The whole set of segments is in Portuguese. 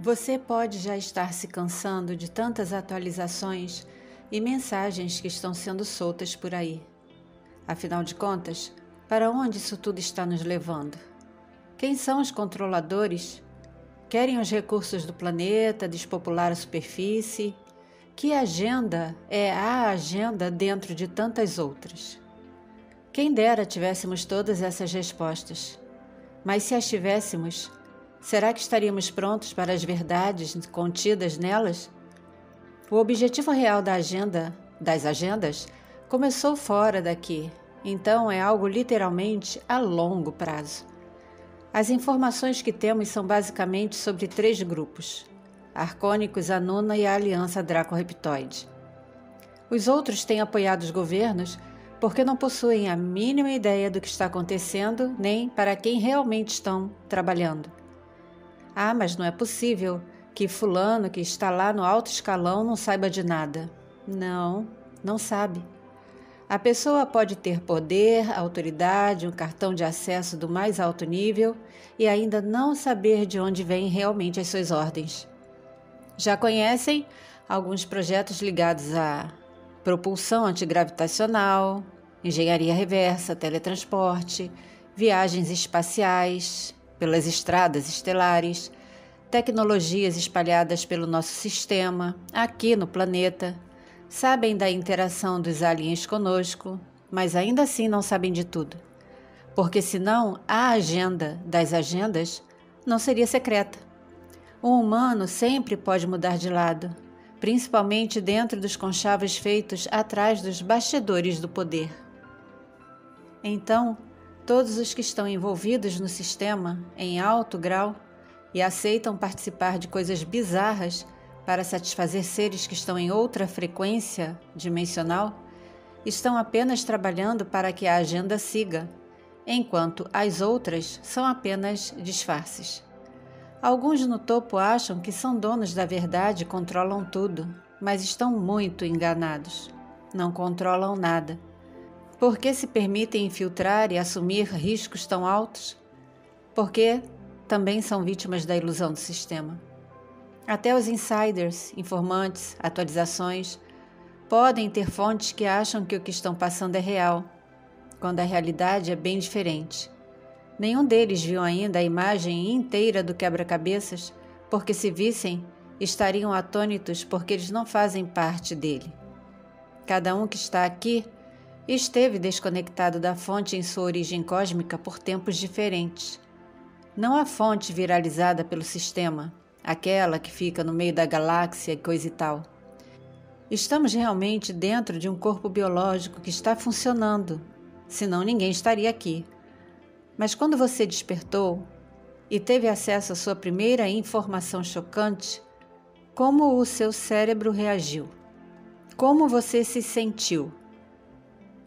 Você pode já estar se cansando de tantas atualizações e mensagens que estão sendo soltas por aí. Afinal de contas, para onde isso tudo está nos levando? Quem são os controladores? Querem os recursos do planeta, despopular a superfície? Que agenda é a agenda dentro de tantas outras? Quem dera tivéssemos todas essas respostas. Mas se as tivéssemos, Será que estaríamos prontos para as verdades contidas nelas? O objetivo real da agenda, das agendas, começou fora daqui, então é algo literalmente a longo prazo. As informações que temos são basicamente sobre três grupos: Arcônicos, Anuna e a Aliança Draco-Reptoide. Os outros têm apoiado os governos porque não possuem a mínima ideia do que está acontecendo nem para quem realmente estão trabalhando. Ah, mas não é possível que Fulano, que está lá no alto escalão, não saiba de nada. Não, não sabe. A pessoa pode ter poder, autoridade, um cartão de acesso do mais alto nível e ainda não saber de onde vêm realmente as suas ordens. Já conhecem alguns projetos ligados a propulsão antigravitacional, engenharia reversa, teletransporte, viagens espaciais, pelas estradas estelares, tecnologias espalhadas pelo nosso sistema, aqui no planeta, sabem da interação dos aliens conosco, mas ainda assim não sabem de tudo. Porque senão a agenda das agendas não seria secreta. O humano sempre pode mudar de lado, principalmente dentro dos conchavos feitos atrás dos bastidores do poder. Então, Todos os que estão envolvidos no sistema em alto grau e aceitam participar de coisas bizarras para satisfazer seres que estão em outra frequência dimensional estão apenas trabalhando para que a agenda siga, enquanto as outras são apenas disfarces. Alguns no topo acham que são donos da verdade e controlam tudo, mas estão muito enganados. Não controlam nada por que se permitem infiltrar e assumir riscos tão altos? Porque também são vítimas da ilusão do sistema. Até os insiders, informantes, atualizações, podem ter fontes que acham que o que estão passando é real, quando a realidade é bem diferente. Nenhum deles viu ainda a imagem inteira do quebra-cabeças, porque se vissem, estariam atônitos porque eles não fazem parte dele. Cada um que está aqui esteve desconectado da fonte em sua origem cósmica por tempos diferentes. Não a fonte viralizada pelo sistema, aquela que fica no meio da galáxia e coisa e tal. Estamos realmente dentro de um corpo biológico que está funcionando, senão ninguém estaria aqui. Mas quando você despertou e teve acesso à sua primeira informação chocante, como o seu cérebro reagiu? Como você se sentiu?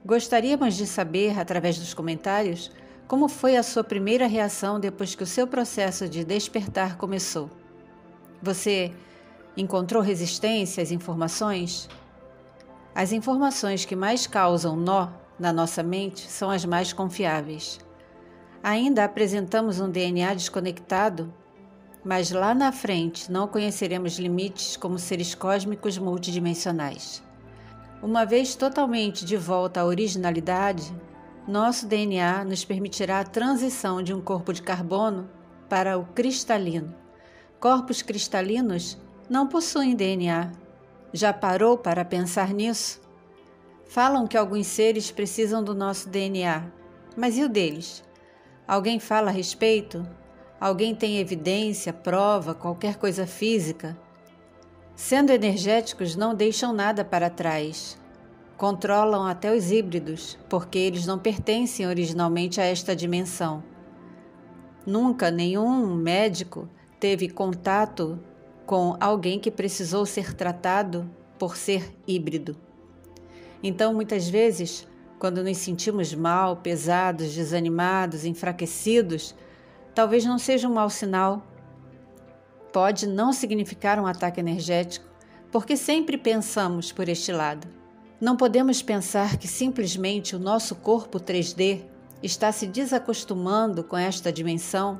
Gostaríamos de saber, através dos comentários, como foi a sua primeira reação depois que o seu processo de despertar começou. Você encontrou resistência às informações? As informações que mais causam nó na nossa mente são as mais confiáveis. Ainda apresentamos um DNA desconectado, mas lá na frente não conheceremos limites como seres cósmicos multidimensionais. Uma vez totalmente de volta à originalidade, nosso DNA nos permitirá a transição de um corpo de carbono para o cristalino. Corpos cristalinos não possuem DNA. Já parou para pensar nisso? Falam que alguns seres precisam do nosso DNA, mas e o deles? Alguém fala a respeito? Alguém tem evidência, prova, qualquer coisa física? Sendo energéticos, não deixam nada para trás. Controlam até os híbridos, porque eles não pertencem originalmente a esta dimensão. Nunca nenhum médico teve contato com alguém que precisou ser tratado por ser híbrido. Então, muitas vezes, quando nos sentimos mal, pesados, desanimados, enfraquecidos, talvez não seja um mau sinal pode não significar um ataque energético, porque sempre pensamos por este lado. Não podemos pensar que simplesmente o nosso corpo 3D está se desacostumando com esta dimensão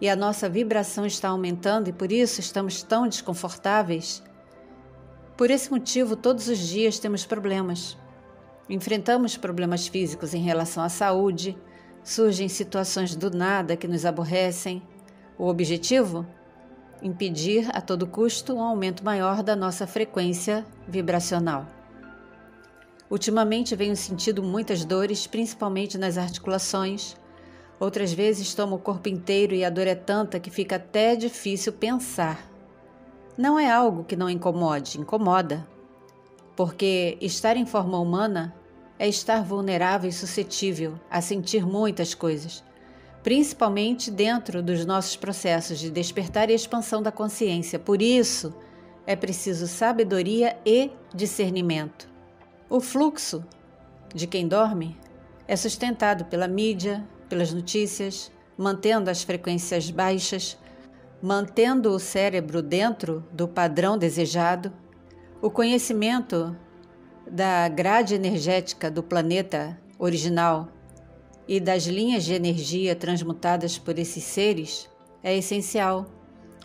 e a nossa vibração está aumentando e por isso estamos tão desconfortáveis? Por esse motivo, todos os dias temos problemas. Enfrentamos problemas físicos em relação à saúde, surgem situações do nada que nos aborrecem. O objetivo? Impedir a todo custo um aumento maior da nossa frequência vibracional. Ultimamente venho sentindo muitas dores, principalmente nas articulações. Outras vezes tomo o corpo inteiro e a dor é tanta que fica até difícil pensar. Não é algo que não incomode, incomoda. Porque estar em forma humana é estar vulnerável e suscetível a sentir muitas coisas, principalmente dentro dos nossos processos de despertar e expansão da consciência. Por isso, é preciso sabedoria e discernimento. O fluxo de quem dorme é sustentado pela mídia, pelas notícias, mantendo as frequências baixas, mantendo o cérebro dentro do padrão desejado. O conhecimento da grade energética do planeta original e das linhas de energia transmutadas por esses seres é essencial.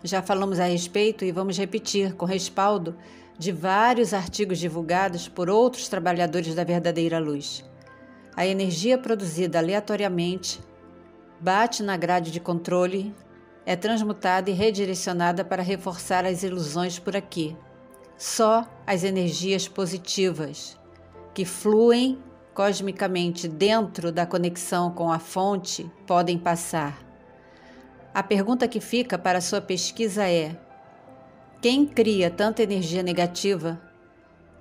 Já falamos a respeito e vamos repetir com respaldo de vários artigos divulgados por outros trabalhadores da verdadeira luz. A energia produzida aleatoriamente bate na grade de controle, é transmutada e redirecionada para reforçar as ilusões por aqui. Só as energias positivas, que fluem cosmicamente dentro da conexão com a fonte, podem passar. A pergunta que fica para sua pesquisa é: quem cria tanta energia negativa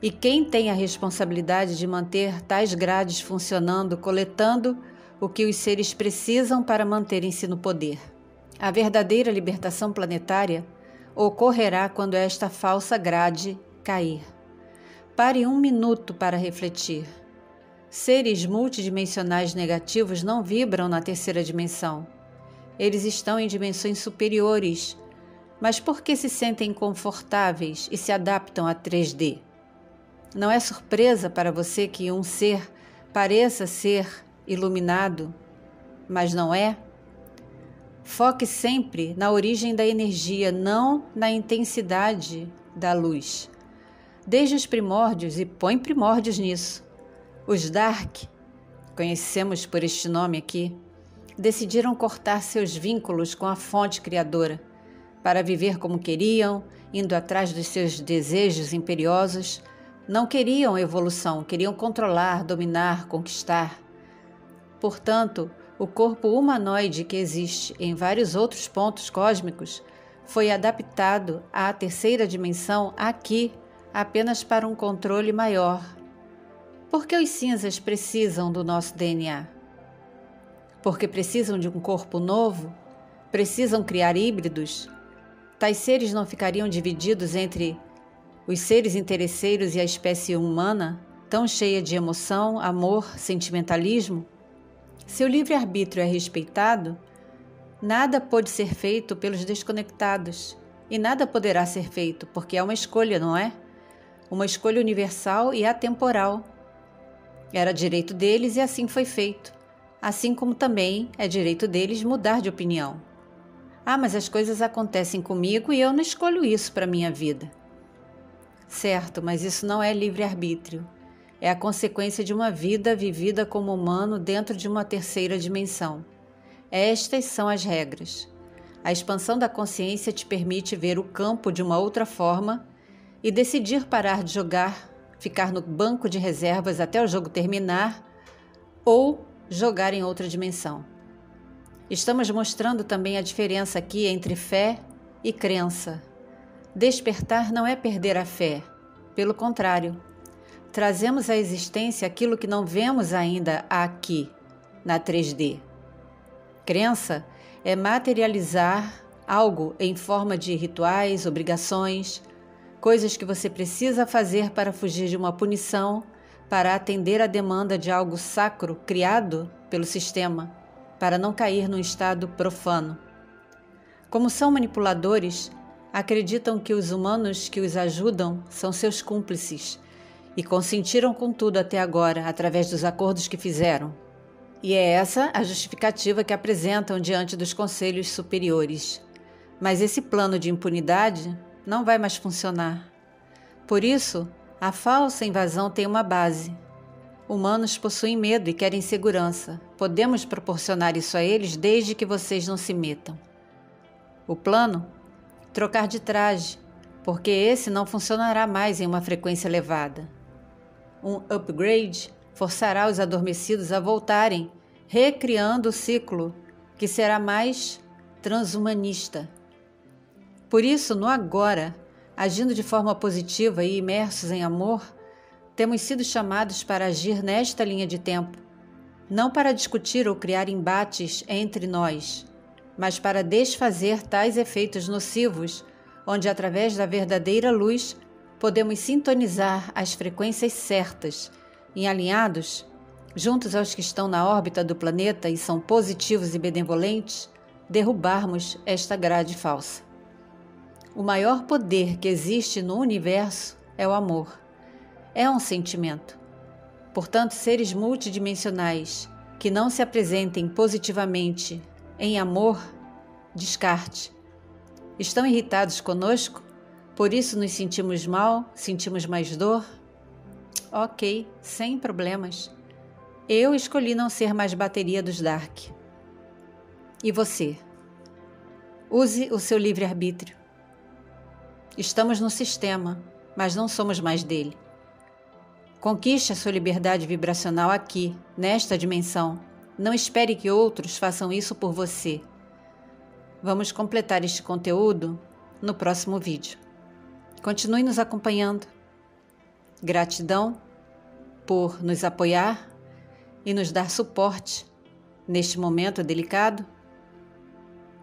e quem tem a responsabilidade de manter tais grades funcionando, coletando o que os seres precisam para manterem-se no poder? A verdadeira libertação planetária ocorrerá quando esta falsa grade cair. Pare um minuto para refletir. Seres multidimensionais negativos não vibram na terceira dimensão. Eles estão em dimensões superiores mas por que se sentem confortáveis e se adaptam a 3D? Não é surpresa para você que um ser pareça ser iluminado, mas não é? Foque sempre na origem da energia, não na intensidade da luz. Desde os primórdios, e põe primórdios nisso, os Dark, conhecemos por este nome aqui, decidiram cortar seus vínculos com a fonte criadora para viver como queriam, indo atrás dos seus desejos imperiosos, não queriam evolução, queriam controlar, dominar, conquistar. Portanto, o corpo humanoide que existe em vários outros pontos cósmicos foi adaptado à terceira dimensão aqui apenas para um controle maior. Porque os cinzas precisam do nosso DNA? Porque precisam de um corpo novo? Precisam criar híbridos? Tais seres não ficariam divididos entre os seres interesseiros e a espécie humana, tão cheia de emoção, amor, sentimentalismo? Se o livre-arbítrio é respeitado, nada pode ser feito pelos desconectados e nada poderá ser feito porque é uma escolha, não é? Uma escolha universal e atemporal. Era direito deles e assim foi feito, assim como também é direito deles mudar de opinião. Ah, mas as coisas acontecem comigo e eu não escolho isso para minha vida. Certo, mas isso não é livre-arbítrio. É a consequência de uma vida vivida como humano dentro de uma terceira dimensão. Estas são as regras. A expansão da consciência te permite ver o campo de uma outra forma e decidir parar de jogar, ficar no banco de reservas até o jogo terminar ou jogar em outra dimensão. Estamos mostrando também a diferença aqui entre fé e crença. Despertar não é perder a fé, pelo contrário, trazemos à existência aquilo que não vemos ainda aqui, na 3D. Crença é materializar algo em forma de rituais, obrigações, coisas que você precisa fazer para fugir de uma punição, para atender à demanda de algo sacro criado pelo sistema para não cair num estado profano. Como são manipuladores, acreditam que os humanos que os ajudam são seus cúmplices e consentiram com tudo até agora através dos acordos que fizeram. E é essa a justificativa que apresentam diante dos conselhos superiores. Mas esse plano de impunidade não vai mais funcionar. Por isso, a falsa invasão tem uma base. Humanos possuem medo e querem segurança. Podemos proporcionar isso a eles desde que vocês não se metam. O plano? Trocar de traje, porque esse não funcionará mais em uma frequência elevada. Um upgrade forçará os adormecidos a voltarem, recriando o ciclo que será mais transhumanista. Por isso, no agora, agindo de forma positiva e imersos em amor, temos sido chamados para agir nesta linha de tempo, não para discutir ou criar embates entre nós, mas para desfazer tais efeitos nocivos, onde através da verdadeira luz podemos sintonizar as frequências certas e alinhados, juntos aos que estão na órbita do planeta e são positivos e benevolentes, derrubarmos esta grade falsa. O maior poder que existe no universo é o amor. É um sentimento. Portanto, seres multidimensionais que não se apresentem positivamente em amor, descarte. Estão irritados conosco? Por isso nos sentimos mal, sentimos mais dor? Ok, sem problemas. Eu escolhi não ser mais bateria dos Dark. E você? Use o seu livre-arbítrio. Estamos no sistema, mas não somos mais dele. Conquiste a sua liberdade vibracional aqui, nesta dimensão. Não espere que outros façam isso por você. Vamos completar este conteúdo no próximo vídeo. Continue nos acompanhando. Gratidão por nos apoiar e nos dar suporte neste momento delicado.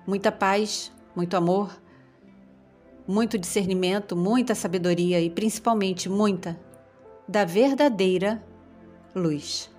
Muita paz, muito amor, muito discernimento, muita sabedoria e principalmente muita da verdadeira luz.